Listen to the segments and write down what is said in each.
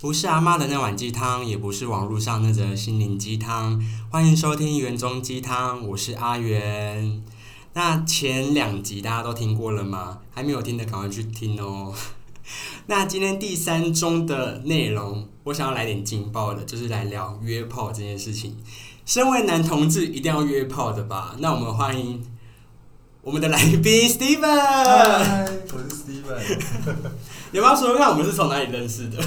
不是阿妈的那碗鸡汤，也不是网络上那则心灵鸡汤。欢迎收听园中鸡汤，我是阿元。那前两集大家都听过了吗？还没有听的赶快去听哦。那今天第三中的内容，我想要来点劲爆的，就是来聊约炮这件事情。身为男同志，一定要约炮的吧？那我们欢迎我们的来宾 Steven。嗨，我是 Steven。有没有说说看我们是从哪里认识的？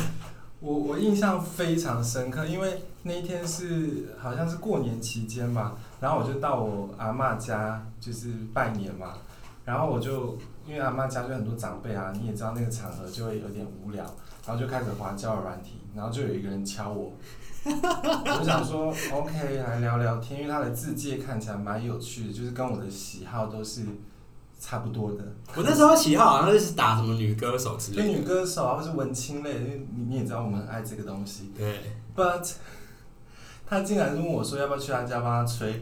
我我印象非常深刻，因为那一天是好像是过年期间吧，然后我就到我阿嬷家就是拜年嘛，然后我就因为阿嬷家就很多长辈啊，你也知道那个场合就会有点无聊，然后就开始滑交友软体，然后就有一个人敲我，我想说 OK 来聊聊天，因为他的字界看起来蛮有趣的，就是跟我的喜好都是差不多的。我那时候喜好好像就是打什么女歌手之类的。女歌手啊，或是文青类，因为你你也知道我们很爱这个东西。对，But 他竟然问我说要不要去他家帮他吹，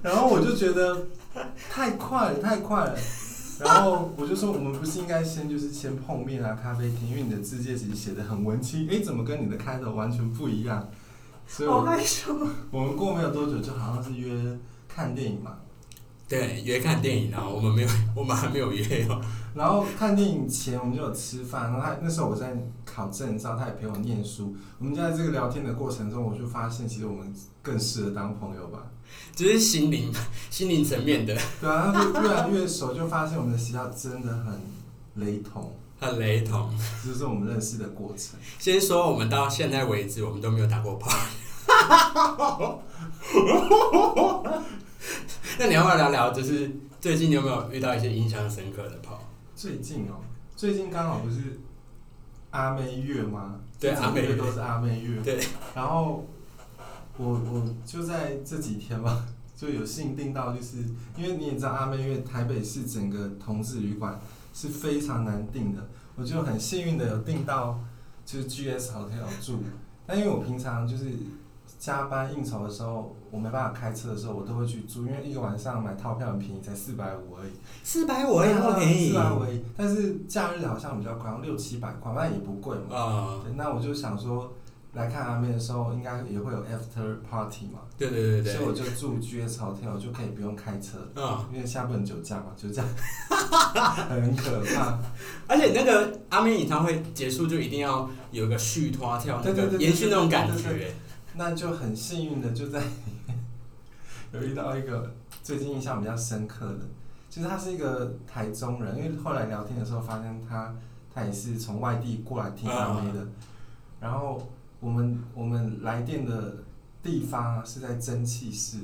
然后我就觉得太快了，太快了。然后我就说，我们不是应该先就是先碰面啊，咖啡厅，因为你的字界其实写的很文青，诶，怎么跟你的开头完全不一样？所以我害羞。我们过没有多久，就好像是约看电影嘛。对，约看电影啊，我们没有，我们还没有约哦。然后看电影前我们就有吃饭，然后他那时候我在考证照，他也陪我念书。我们就在这个聊天的过程中，我就发现其实我们更适合当朋友吧。就是心灵心灵层面的，对啊，然后就越来越熟，就发现我们的喜好真的很雷同，很雷同。这就是我们认识的过程。先说我们到现在为止，我们都没有打过炮。那你要不要聊聊，就是最近你有没有遇到一些印象深刻的炮？最近哦，最近刚好不是阿妹月吗？对阿妹月月都是阿妹月。对。然后我我就在这几天吧，就有幸订到，就是因为你也知道阿妹月台北市整个同志旅馆是非常难订的，我就很幸运的有订到，就是 GS Hotel 住。但因为我平常就是加班应酬的时候，我没办法开车的时候，我都会去住，因为一个晚上买套票很便宜，才四百五而已。四百五也那么便宜四百五而已，但是假日好像比较贵，好像六七百块，那也不贵嘛。啊、对，那我就想说，来看阿妹的时候，应该也会有 after party 嘛，对对对对，所以我就住 GS Hotel，就可以不用开车，嗯，因为现在不能酒驾嘛，酒驾 很可怕。而且那个阿妹演唱会结束就一定要有个续花跳，那个对对对对延续那种感觉。那就很幸运的就在有遇到一个最近印象比较深刻的，其实他是一个台中人，因为后来聊天的时候发现他他也是从外地过来听阿妹的，然后我们我们来电的地方啊是在蒸汽室，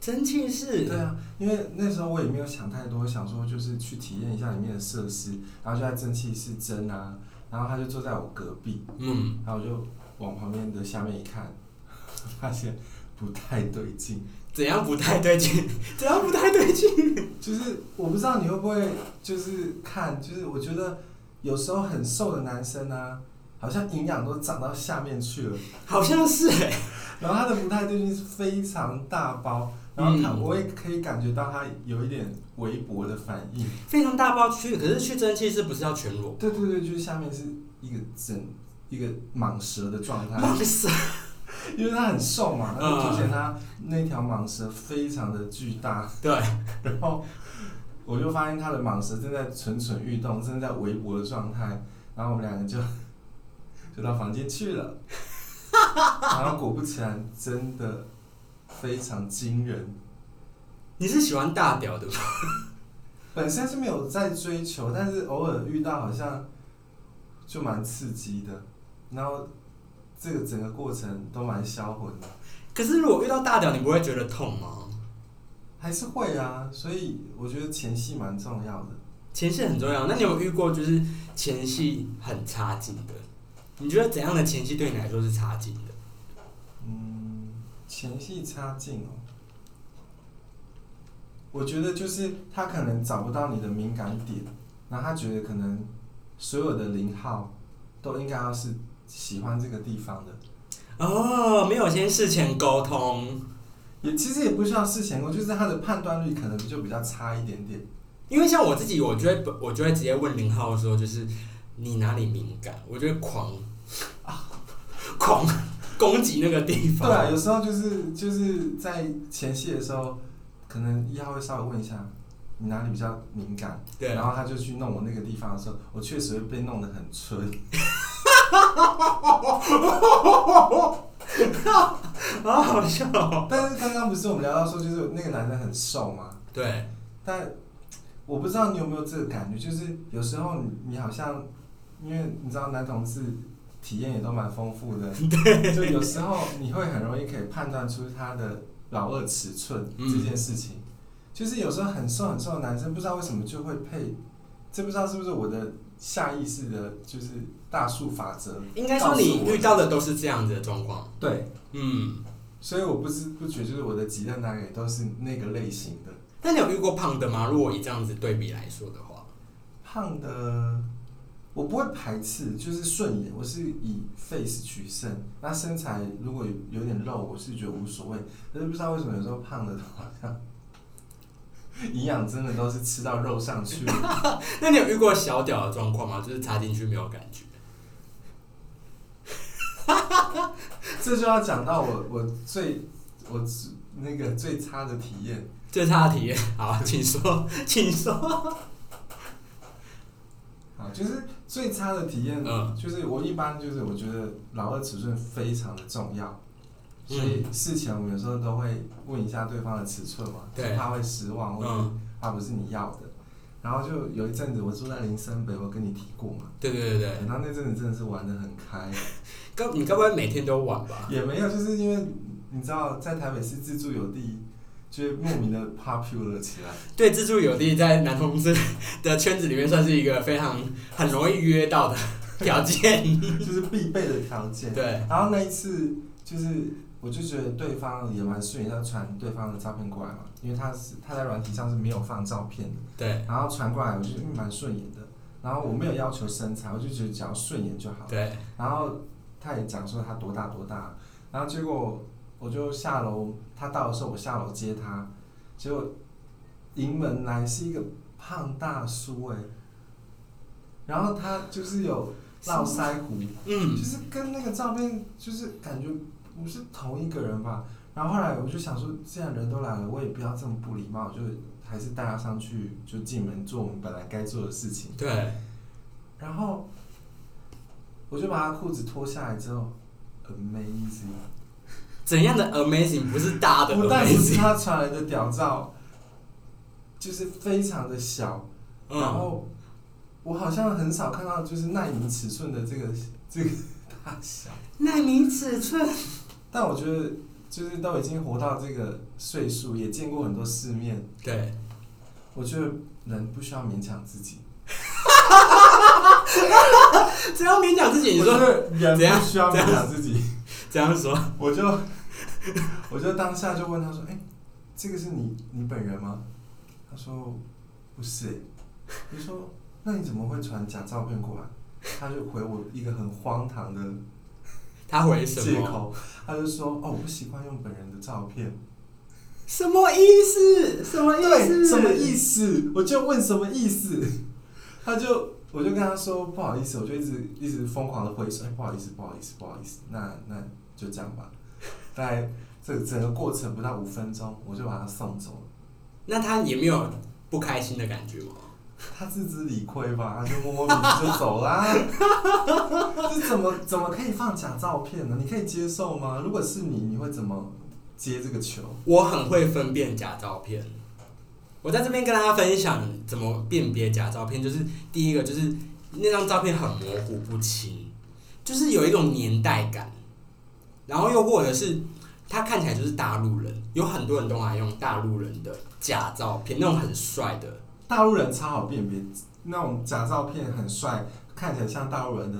蒸汽室，对啊，因为那时候我也没有想太多，想说就是去体验一下里面的设施，然后就在蒸汽室蒸啊，然后他就坐在我隔壁，嗯，然后我就往旁边的下面一看，发现不太对劲。怎样不太对劲？怎样不太对劲？就是我不知道你会不会就是看，就是我觉得有时候很瘦的男生啊，好像营养都长到下面去了，好像是哎、然后它的不太对劲是非常大包，然后他、嗯我也可以感觉到它有一点微薄的反应。非常大包去，可是去蒸汽是不是要全裸？对对对，就是下面是一个整一个蟒蛇的状态，蟒蛇！因为它很瘦嘛，那就嗯凸显他那条蟒蛇非常的巨大。对，然后我就发现它的蟒蛇正在蠢蠢欲动，正在微薄的状态，然后我们两个就就到房间去了，然后果不其然，真的非常惊人。你是喜欢大屌的吗？本身是没有在追求，但是偶尔遇到好像就蛮刺激的，然后这个整个过程都蛮销魂的，可是如果遇到大屌，你不会觉得痛吗？还是会啊，所以我觉得前戏蛮重要的。前戏很重要。那你有遇过就是前戏很差劲的？你觉得怎样的前戏对你来说是差劲的？嗯，前戏差劲哦。我觉得就是他可能找不到你的敏感点，然后他觉得可能所有的零号都应该要是喜欢这个地方的，哦，没有先事前沟通，也其实也不需要事前沟，就是他的判断力可能就比较差一点点。因为像我自己，我就会我就会直接问零号说，就是你哪里敏感？我就会狂啊狂攻击那个地方。对啊，有时候就是就是在前戏的时候，可能一号会稍微问一下你哪里比较敏感，对，然后他就去弄我那个地方的时候，我确实会被弄得很春。好好笑哦。但是刚刚不是我们聊到说，就是那个男生很瘦嘛，对，但我不知道你有没有这个感觉，就是有时候你你好像，因为你知道男同志体验也都蛮丰富的，对，就有时候你会很容易可以判断出他的老二尺寸嗯这件事情。就是有时候很瘦很瘦的男生，不知道为什么就会配，这不知道是不是我的下意识的，就是大数法则。应该说你遇到的都是这样子的状况。对，嗯，所以我不知不觉就是我的几任男友都是那个类型的。那你有遇过胖的吗？如果以这样子对比来说的话，胖的我不会排斥，就是顺眼，我是以 face 取胜。那身材如果有有点肉，我是觉得无所谓。但是不知道为什么有时候胖的好像 营养真的都是吃到肉上去。那你有遇过小屌的状况吗？就是插进去没有感觉。这就要讲到我我最我那个最差的体验。最差的体验，好，请说，请说。好，就是最差的体验，嗯。就是我一般就是我觉得老二尺寸非常的重要，所嗯以事前我们有时候都会问一下对方的尺寸嘛，对。就怕会失望，或者嗯，怕不是你要的。然后就有一阵子我住在林森北，我跟你提过嘛，对对对对，然后那阵子真的是玩的很开，刚你该不会每天都玩吧？也没有，就是因为你知道在台北市自助有地，就是莫名的 popular 起来。对，自助有地在男同志的圈子里面算是一个非常很容易约到的条件。就是必备的条件。对，然后那一次就是，我就觉得对方也蛮顺眼，要传对方的照片过来嘛，因为他是他在软体上是没有放照片的，对，然后传过来，我就嗯蛮顺眼的。然后我没有要求身材，我就觉得只要顺眼就好。对，然后他也讲说他多大多大，然后结果我就下楼，他到的时候我下楼接他，结果迎门来是一个胖大叔哎、然后他就是有络腮胡，嗯就，是跟那个照片就是感觉不是同一个人吧。然后后来我就想说，既然人都来了，我也不要这么不礼貌，就还是带他上去，就进门做我们本来该做的事情。对，然后我就把他裤子脱下来之后，amazing，怎样的 amazing 不是大的不但不是 amazing？他传来的屌照，就是非常的小，然嗯，后我好像很少看到就是奈米尺寸的这个这个大小。纳米尺寸，但我觉得，就是都已经活到这个岁数，也见过很多世面，对，我觉得人不需要勉强自己。只要勉强自己，你说怎样不需要勉强自己。这样说，我就 我就当下就问他说：“哎、这个是你你本人吗？”他说：“不是、欸。”我就说：“那你怎么会传假照片过来？”他就回我一个很荒唐的他回什么？借口，他就说：“哦，我不习惯用本人的照片。”什么意思？什么意，思？什么意思？我就问什么意思，他就我就跟他说不好意思，我就一直一直疯狂的挥手，哎、不好意思，不好意思，不好意思，那那就这样吧。大概这整个过程不到五分钟，我就把他送走了。那他也没有不开心的感觉吗？他自知理亏吧，他就摸摸鼻子就走啦。这怎么怎么可以放假照片呢？你可以接受吗？如果是你，你会怎么接这个球？我很会分辨假照片。我在这边跟大家分享怎么辨别假照片，就是第一个就是那张照片很模糊不清，就是有一种年代感，然后又或者是他看起来就是大陆人，有很多人都爱用大陆人的假照片，那种很帅的，大陆人超好辨别，那种假照片很帅，看起来像大陆人的，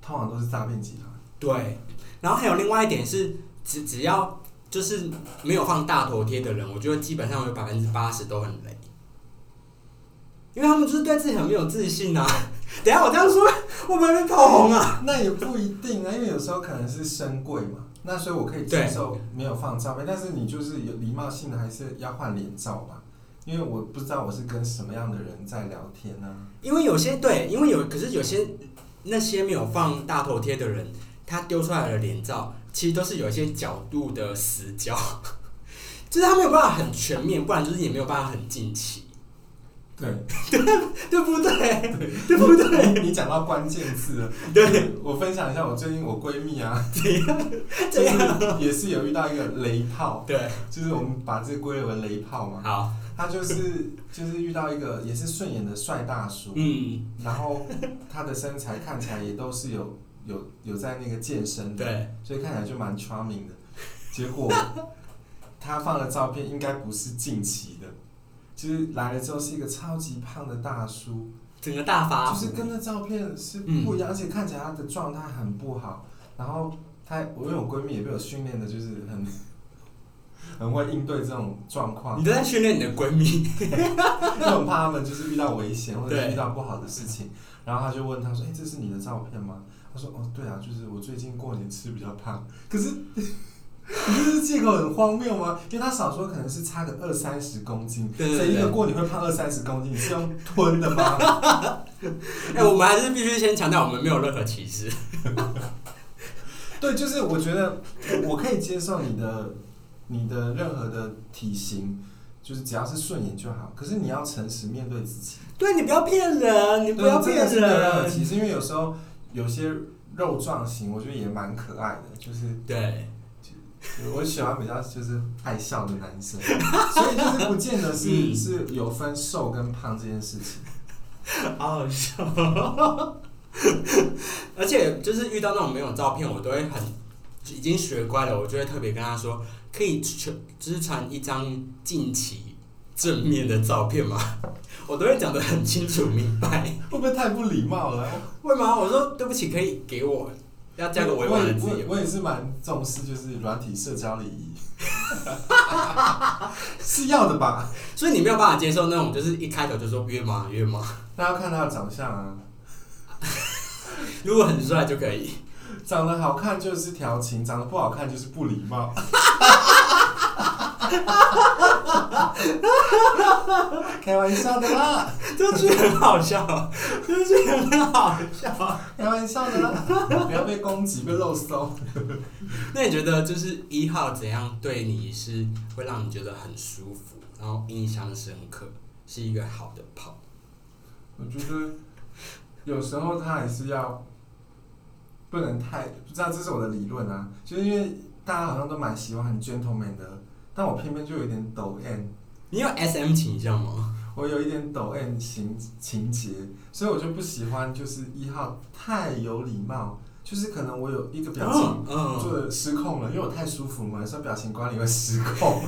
通常都是诈骗集团。对。然后还有另外一点是，只只要就是没有放大头贴的人，我觉得基本上有百分之八十都很雷，因为他们就是对自己很没有自信啊。等下我这样说，我不会被炮轰啊？那也不一定啊，因为有时候可能是深柜嘛，那所以我可以接受没有放照片，但是你就是有礼貌性的还是要换脸照吧。因为我不知道我是跟什么样的人在聊天呢、因为有些对，因为有可是有些那些没有放大头贴的人，他丢出来的脸照其实都是有一些角度的死角，就是他没有办法很全面，不然就是也没有办法很近期，对，对不对？对不对？你讲到关键字了。对，我分享一下我最近我闺蜜啊，这样就是也是有遇到一个雷炮，对，就是我们把这归类为雷炮嘛。好，他就是就是遇到一个也是顺眼的帅大叔，嗯，然后他的身材看起来也都是有有有在那个健身的，对，所以看起来就蛮 charming 的。结果他放的照片应该不是近期的，就是来了之后是一个超级胖的大叔，整个大发就是，跟那照片是不一样，而且看起来他的状态很不好。然后他，我因为我闺蜜也被我训练的，就是很 很会应对这种状况你，都在训练你的闺蜜，我很怕他们就是遇到危险或者遇到不好的事情。然后他就问他说：“哎、这是你的照片吗？”他说：“哦，对啊，就是我最近过年吃比较胖。”可是。你这是借口很荒谬吗？因为他少说可能是差个二三十公斤，对对所以一个对过年会胖二三十公斤，你是用吞的吗？哎、我们还是必须先强调，我们没有任何歧视。对，就是我觉得我我可以接受你的你的任何的体型，就是只要是顺眼就好。可是你要诚实面对自己，对你不要骗人，你不要骗人没有任何人。歧视，因为有时候有些肉状型，我觉得也蛮可爱的，就是对，我喜欢比较就是爱笑的男生，所以就是不见得是、嗯是有分瘦跟胖这件事情。好好笑。而且就是遇到那种没有照片，我都会很已经学乖了，我就会特别跟他说，可以传只是传一张近期正面的照片吗？我都会讲得很清楚明白。会不会太不礼貌了？会吗？我说对不起，可以给我要加个委婉的字眼。我也我也是蛮重视就是软体社交礼仪，是要的吧？所以你没有办法接受那种就是一开头就说约吗约吗？那要看他的长相啊，如果很帅就可以。长得好看就是调情，长得不好看就是不礼貌。开玩笑的啦，这句很好笑，这句很好笑。开玩笑的啦，不要被攻击、被肉搜。那你觉得就是一号怎样对你是会让你觉得很舒服，然后印象深刻，是一个好的炮？我觉得有时候他还是要不能太，不知道这是我的理论啊，就是因为大家好像都蛮喜欢很 gentleman 的，但我偏偏就有一点抖 M。你有 S M 倾向吗？我有一点抖 M 情情节，所以我就不喜欢就是一号太有礼貌，就是可能我有一个表情嗯做的失控了，因为我太舒服了嘛，有时候表情管理会失控。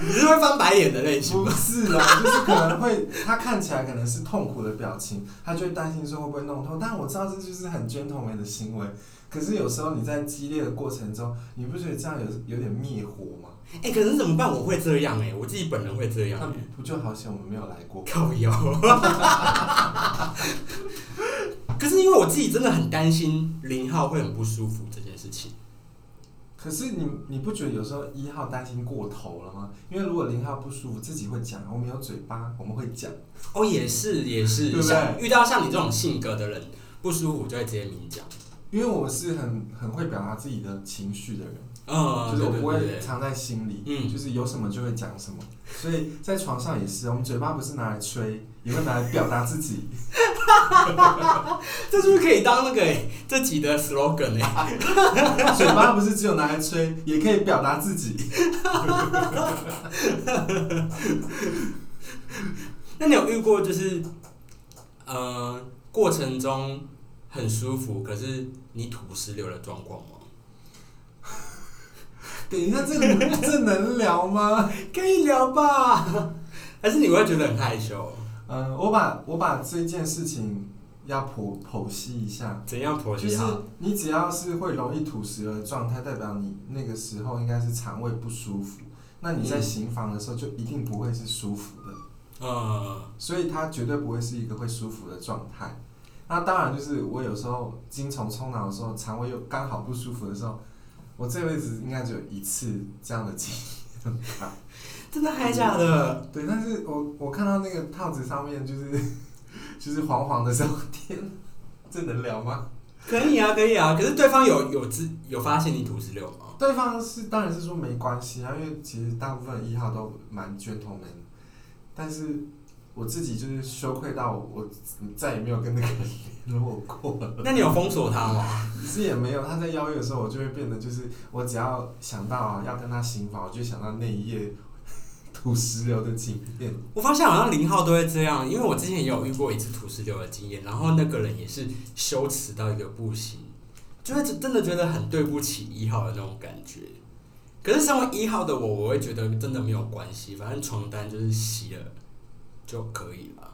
你是会翻白眼的类型不？是啊，就是可能会他看起来可能是痛苦的表情，他就会担心说会不会弄痛，但我知道这就是很 gentleman 的行为。可是有时候你在激烈的过程中，你不觉得这样有有点灭火吗？哎、可是怎么办？我会这样哎、我自己本人会这样不就好险我们没有来过？靠腰。可是因为我自己真的很担心零号会很不舒服这件事情。可是你你不觉得有时候一号担心过头了吗？因为如果零号不舒服，自己会讲，我们有嘴巴，我们会讲。哦，也是也是，对不对像遇到像你这种性格的人不舒服就会直接明讲。因为我是很很会表达自己的情绪的人，嗯，就是我不会对对对对藏在心里，嗯就是有什么就会讲什么。所以在床上也是，我们嘴巴不是拿来吹，也会拿来表达自己。这是不是可以当那个欸这集的 slogan 哎、嘴巴不是只有拿来吹，也可以表达自己。那你有遇过就是呃过程中很舒服，可是你吐石流的状况吗？等一下，这个这能聊吗？可以聊吧，还是你会觉得很害羞？嗯，我把我把这件事情要剖剖析一下。怎样剖就是？你只要是会容易吐食的状态，代表你那个时候应该是肠胃不舒服。那你在嗯行房的时候就一定不会是舒服的，嗯，所以它绝对不会是一个会舒服的状态。那当然就是我有时候精虫冲脑的时候，肠胃又刚好不舒服的时候，我这辈子应该只有一次这样的经验吧。真的还假的？对，但是我我看到那个套子上面就是 就是黄黄的时候，天，这能聊吗？可以啊，可以啊。可是对方有有知有发现你土石榴吗？对方是当然是说没关系啊，因为其实大部分一号都蛮 gentleman，但是我自己就是羞愧到我再也没有跟那个人联络过了。那你有封锁他吗？其实也没有，他在邀约的时候，我就会变得就是我只要想到啊要跟他行房，我就想到那一夜土石流的经验。我发现好像零号都会这样，因为我之前也有遇过一次土石流的经验，然后那个人也是羞耻到一个不行，就会真的觉得很对不起一号的那种感觉。可是身为一号的我，我会觉得真的没有关系，反正床单就是洗了就可以了。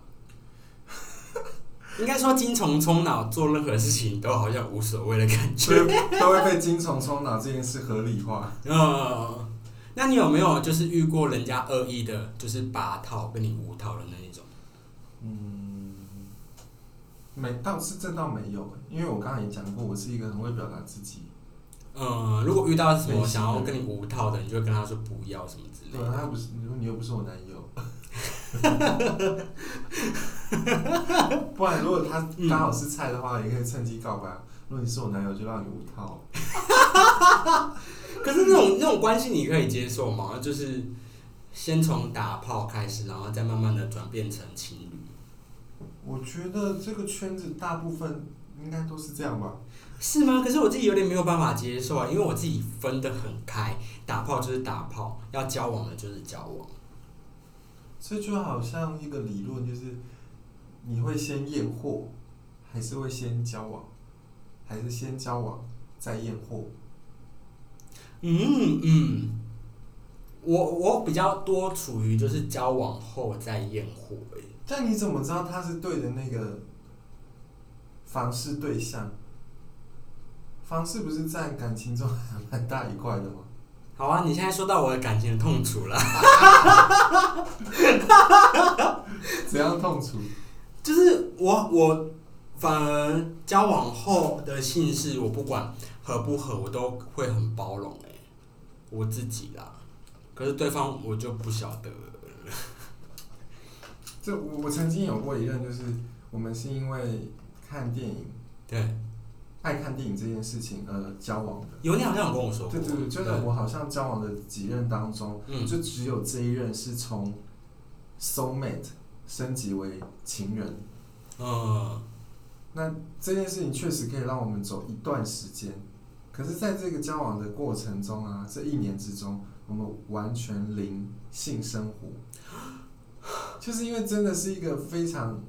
应该说精虫充脑，做任何事情都好像无所谓的感觉。以都会被精虫充脑这件事合理化。嗯，那你有没有就是遇过人家恶意的，就是把套跟你无套的那一种？嗯，没倒是这倒没有，因为我刚刚也讲过，我是一个很会表达自己。嗯，如果遇到什么想要跟你无套的，你就跟他说不要什么之类的。他不是，你又不是我男友。不然，如果他刚好是菜的话，也可以趁机告白。如果你是我男友，就让你无套。可是那种那种关系你可以接受吗？就是先从打炮开始，然后再慢慢的转变成情侣。我觉得这个圈子大部分应该都是这样吧。是吗？可是我自己有点没有办法接受啊，因为我自己分得很开，打炮就是打炮，要交往的就是交往。这就好像一个理论，就是你会先验货，还是会先交往，还是先交往再验货？嗯嗯，我我比较多处于就是交往后再验货欸诶。但你怎么知道他是对的那个房事对象？房事不是占感情中还蛮大一块的吗？好啊，你现在说到我的感情的痛楚了，怎样痛楚？就是我我反而交往后的性事，我不管合不合，我都会很包容诶，我自己啦。可是对方我就不晓得了。这我我曾经有过一任，就是我们是因为看电影，对，爱看电影这件事情而交往的。有你好像有跟我说过，对对对，就是我好像交往的几任当中，嗯就只有这一任是从 soul mate 升级为情人。嗯，那这件事情确实可以让我们走一段时间，可是在这个交往的过程中啊，这一年之中，我们完全零性生活，就是因为真的是一个非常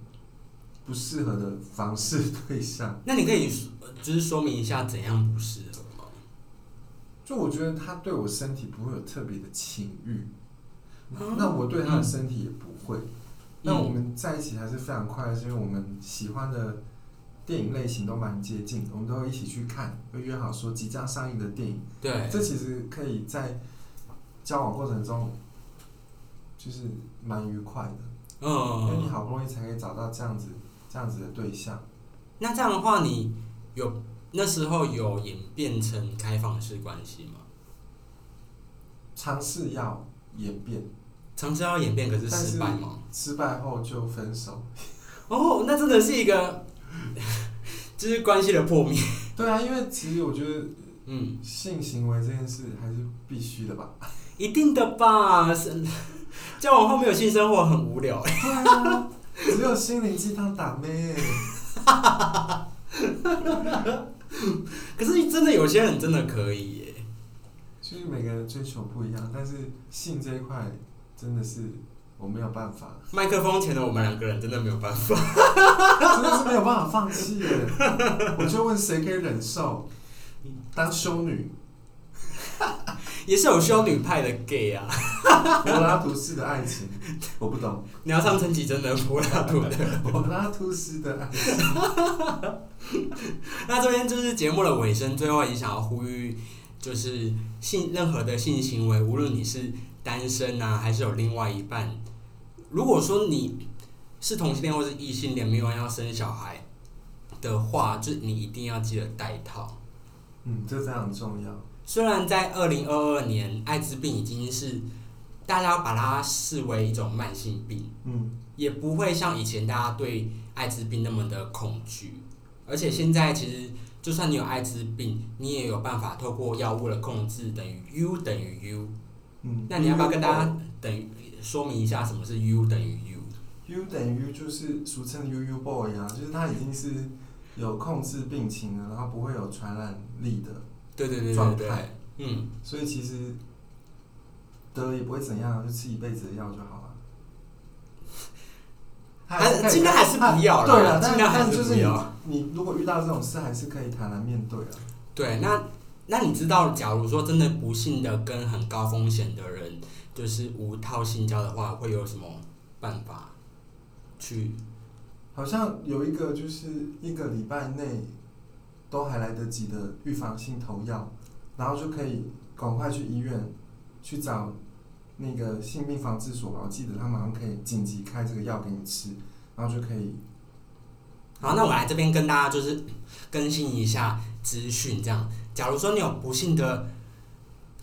不适合的房事对象。那你可以说就是说明一下怎样不适合吗？就我觉得他对我身体不会有特别的情欲，嗯那我对他的身体也不会。那我嗯们在一起还是非常快乐，是因为我们喜欢的电影类型都蛮接近，我们都会一起去看，会约好说即将上映的电影。对，这其实可以在交往过程中，就是蛮愉快的，嗯因为你嗯，好不容易才可以找到这样子这样子的对象。那这样的话，你有那时候有演变成开放式关系吗？尝试要演变，尝试要演变，可是失败吗？失败后就分手。哦，那真的是一个，就是关系的破灭。对啊，因为其实我觉得嗯，性行为这件事还是必须的吧。一定的吧？是交往后没有性生活很无聊。对啊，只有心灵鸡汤打妹。可是真的有些人真的可以耶。就是每个人追求不一样，但是性这一块真的是我没有办法，麦克风前的我们两个人真的没有办法。真的是没有办法放弃耶。我就问谁可以忍受当修女？也是有修女派的 gay 啊。柏拉图式的爱情，我不懂。你要唱陈绮贞的柏拉图的。柏拉图式的爱情，那这边就是节目的尾声，最后也想要呼吁，就是性任何的性行为，无论你是单身啊，还是有另外一半，如果说你是同性恋或是异性恋，没有要生小孩的话，就你一定要记得戴套。嗯，这非常重要。虽然在二零二二年，艾滋病已经是大家把它视为一种慢性病，嗯，也不会像以前大家对艾滋病那么的恐惧。而且现在其实，就算你有艾滋病，你也有办法透过药物的控制，等于 U 等于 U。嗯，那你要不要跟大家等于说明一下什么是 U 等于 U？U 等于 U 就是俗称 UU boy 啊，就是他已经是有控制病情了，然后不会有传染力的，对对对对对状态，嗯，所以其实得了也不会怎样，就吃一辈子的药就好了。还是尽量还是不要了对了，但尽量还是但就是你不要你如果遇到这种事，还是可以坦然面对啊。对，那那你知道，假如说真的不幸的跟很高风险的人就是无套性交的话，会有什么办法去？好像有一个就是一个礼拜内都还来得及的预防性投药，然后就可以赶快去医院去找那个性病防治所吧。我记得他马上可以紧急开这个药给你吃，然后就可以。好，那我来这边跟大家就是更新一下资讯，这样。假如说你有不幸的，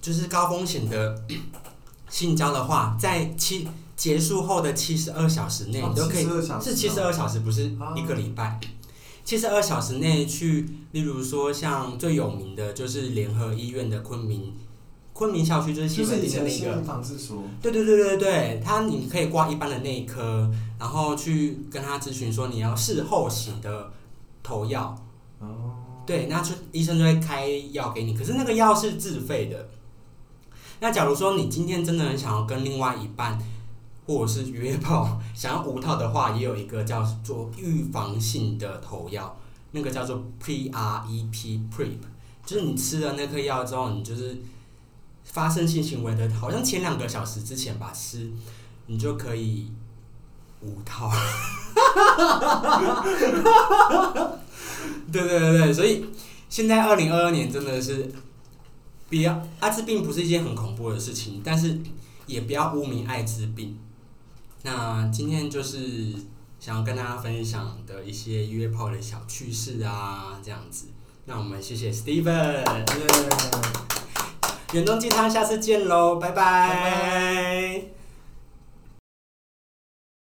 就是高风险的 性交的话，在七结束后的七十二小时内，哦你都可以72小时是七十二小时，不是啊一个礼拜。七十二小时内去，例如说像最有名的就是联合医院的昆明昆明校区，就是西门町的那个。对对对对对，他你可以挂一般的内科，然后去跟他咨询说你要事后洗的投药，哦，对，那就医生就会开药给你，可是那个药是自费的。那假如说你今天真的很想要跟另外一半，或者是约炮，想要无套的话，也有一个叫做预防性的投药，那个叫做 PrEP PrEP，就是你吃了那颗药之后，你就是发生性行为的，好像前两个小时之前吧是，你就可以无套。对 对对对，所以现在二零二二年真的是，不要艾滋病不是一件很恐怖的事情，但是也不要污名艾滋病。那今天就是想要跟大家分享的一些约炮的小趣事啊，这样子。那我们谢谢 Steven，远东鸡汤，下次见喽，拜拜。拜拜。